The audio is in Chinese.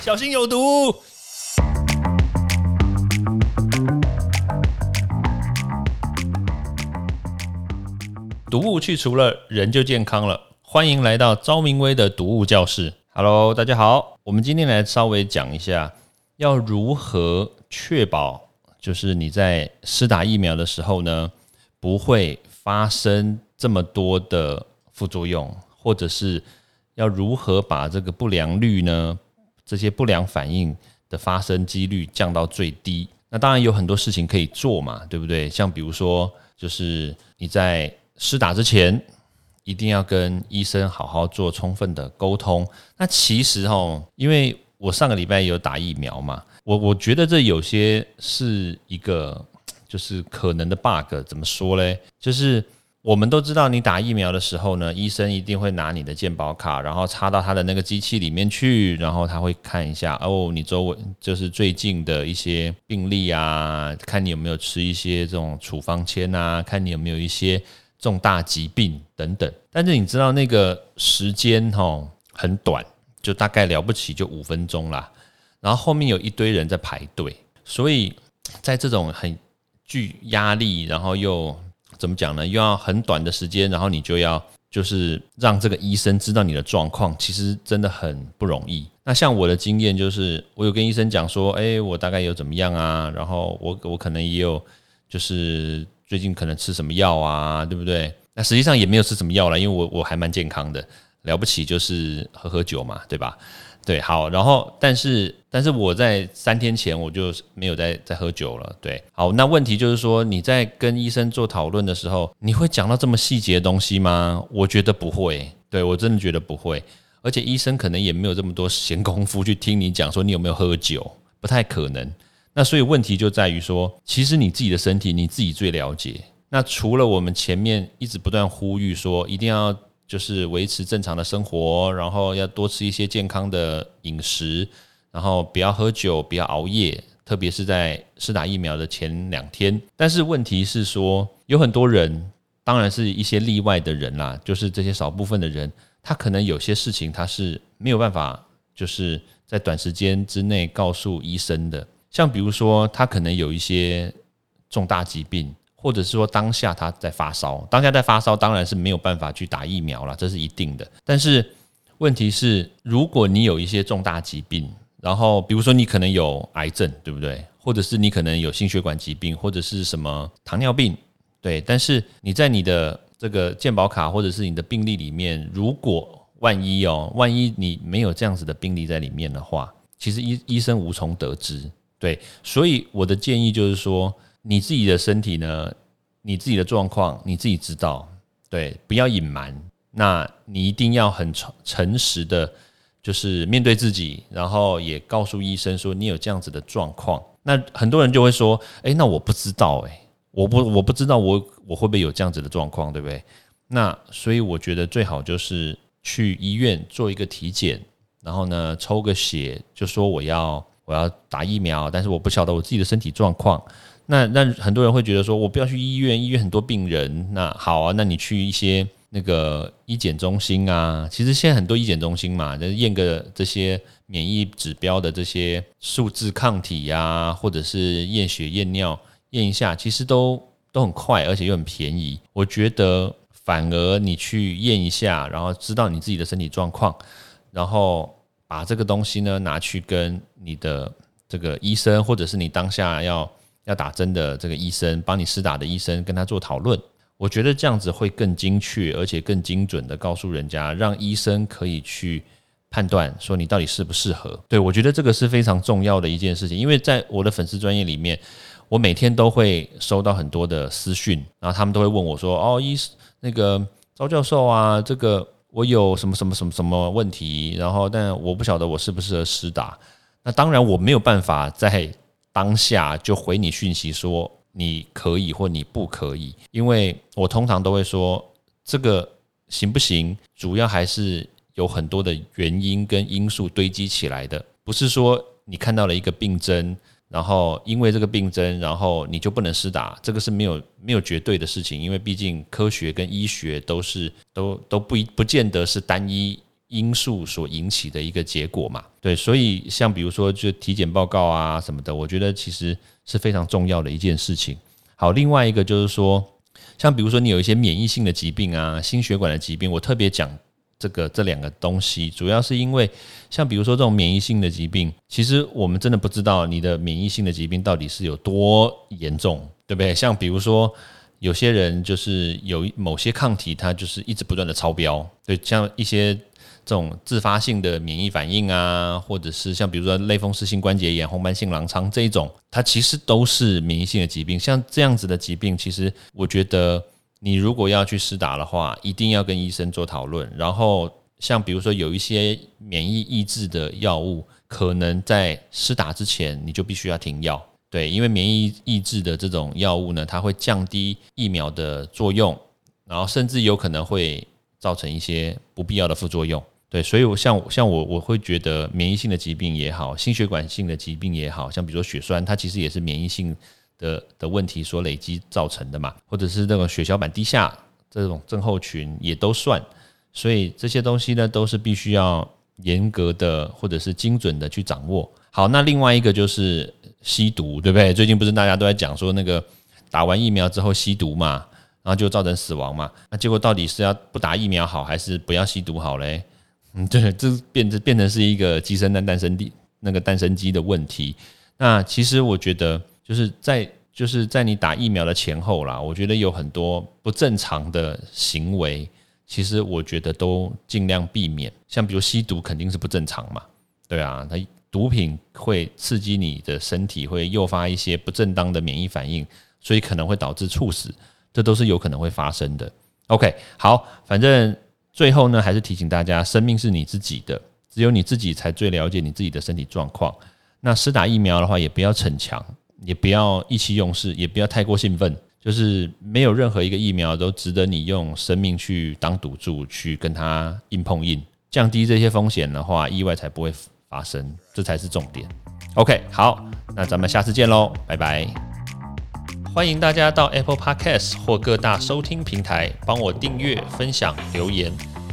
小心有毒。毒物去除了，人就健康了。欢迎来到昭明威的毒物教室。Hello，大家好。我们今天来稍微讲一下，要如何确保，就是你在施打疫苗的时候呢，不会发生这么多的副作用，或者是要如何把这个不良率呢，这些不良反应的发生几率降到最低。那当然有很多事情可以做嘛，对不对？像比如说，就是你在施打之前，一定要跟医生好好做充分的沟通。那其实哦，因为我上个礼拜有打疫苗嘛，我我觉得这有些是一个就是可能的 bug。怎么说嘞？就是我们都知道，你打疫苗的时候呢，医生一定会拿你的健保卡，然后插到他的那个机器里面去，然后他会看一下哦，你周围就是最近的一些病例啊，看你有没有吃一些这种处方签啊，看你有没有一些。重大疾病等等，但是你知道那个时间哈很短，就大概了不起就五分钟啦。然后后面有一堆人在排队，所以在这种很具压力，然后又怎么讲呢？又要很短的时间，然后你就要就是让这个医生知道你的状况，其实真的很不容易。那像我的经验就是，我有跟医生讲说，哎，我大概有怎么样啊？然后我我可能也有就是。最近可能吃什么药啊，对不对？那实际上也没有吃什么药了，因为我我还蛮健康的，了不起就是喝喝酒嘛，对吧？对，好，然后但是但是我在三天前我就没有再再喝酒了，对，好，那问题就是说你在跟医生做讨论的时候，你会讲到这么细节的东西吗？我觉得不会，对我真的觉得不会，而且医生可能也没有这么多闲工夫去听你讲说你有没有喝酒，不太可能。那所以问题就在于说，其实你自己的身体你自己最了解。那除了我们前面一直不断呼吁说，一定要就是维持正常的生活，然后要多吃一些健康的饮食，然后不要喝酒，不要熬夜，特别是在施打疫苗的前两天。但是问题是说，有很多人，当然是一些例外的人啦，就是这些少部分的人，他可能有些事情他是没有办法，就是在短时间之内告诉医生的。像比如说，他可能有一些重大疾病，或者是说当下他在发烧，当下在发烧，当然是没有办法去打疫苗了，这是一定的。但是问题是，如果你有一些重大疾病，然后比如说你可能有癌症，对不对？或者是你可能有心血管疾病，或者是什么糖尿病，对。但是你在你的这个健保卡或者是你的病历里面，如果万一哦，万一你没有这样子的病例在里面的话，其实医医生无从得知。对，所以我的建议就是说，你自己的身体呢，你自己的状况你自己知道，对，不要隐瞒。那你一定要很诚诚实的，就是面对自己，然后也告诉医生说你有这样子的状况。那很多人就会说，哎，那我不知道，哎，我不我不知道我我会不会有这样子的状况，对不对？那所以我觉得最好就是去医院做一个体检，然后呢抽个血，就说我要。我要打疫苗，但是我不晓得我自己的身体状况。那那很多人会觉得说，我不要去医院，医院很多病人。那好啊，那你去一些那个医检中心啊。其实现在很多医检中心嘛，就验个这些免疫指标的这些数字抗体呀，或者是验血验尿验一下，其实都都很快，而且又很便宜。我觉得反而你去验一下，然后知道你自己的身体状况，然后。把这个东西呢拿去跟你的这个医生，或者是你当下要要打针的这个医生，帮你施打的医生，跟他做讨论。我觉得这样子会更精确，而且更精准的告诉人家，让医生可以去判断说你到底适不适合。对我觉得这个是非常重要的一件事情，因为在我的粉丝专业里面，我每天都会收到很多的私讯，然后他们都会问我说：“哦，医那个赵教授啊，这个。”我有什么什么什么什么问题，然后但我不晓得我适不适合施打。那当然我没有办法在当下就回你讯息说你可以或你不可以，因为我通常都会说这个行不行，主要还是有很多的原因跟因素堆积起来的，不是说你看到了一个病症。然后因为这个病症，然后你就不能施打，这个是没有没有绝对的事情，因为毕竟科学跟医学都是都都不一不见得是单一因素所引起的一个结果嘛。对，所以像比如说就体检报告啊什么的，我觉得其实是非常重要的一件事情。好，另外一个就是说，像比如说你有一些免疫性的疾病啊，心血管的疾病，我特别讲。这个这两个东西，主要是因为像比如说这种免疫性的疾病，其实我们真的不知道你的免疫性的疾病到底是有多严重，对不对？像比如说有些人就是有某些抗体，它就是一直不断的超标，对，像一些这种自发性的免疫反应啊，或者是像比如说类风湿性关节炎、红斑性狼疮这一种，它其实都是免疫性的疾病。像这样子的疾病，其实我觉得。你如果要去施打的话，一定要跟医生做讨论。然后，像比如说有一些免疫抑制的药物，可能在施打之前你就必须要停药。对，因为免疫抑制的这种药物呢，它会降低疫苗的作用，然后甚至有可能会造成一些不必要的副作用。对，所以我像像我我会觉得免疫性的疾病也好，心血管性的疾病也好像比如说血栓，它其实也是免疫性。的的问题所累积造成的嘛，或者是那个血小板低下这种症候群也都算，所以这些东西呢都是必须要严格的或者是精准的去掌握。好，那另外一个就是吸毒，对不对？最近不是大家都在讲说那个打完疫苗之后吸毒嘛，然后就造成死亡嘛？那结果到底是要不打疫苗好，还是不要吸毒好嘞？嗯，对，这变成变成是一个鸡生蛋蛋生地那个蛋生鸡的问题。那其实我觉得。就是在就是在你打疫苗的前后啦，我觉得有很多不正常的行为，其实我觉得都尽量避免。像比如吸毒肯定是不正常嘛，对啊，它毒品会刺激你的身体，会诱发一些不正当的免疫反应，所以可能会导致猝死，这都是有可能会发生的。OK，好，反正最后呢，还是提醒大家，生命是你自己的，只有你自己才最了解你自己的身体状况。那施打疫苗的话，也不要逞强。也不要意气用事，也不要太过兴奋，就是没有任何一个疫苗都值得你用生命去当赌注，去跟它硬碰硬，降低这些风险的话，意外才不会发生，这才是重点。OK，好，那咱们下次见喽，拜拜！欢迎大家到 Apple Podcast 或各大收听平台帮我订阅、分享、留言，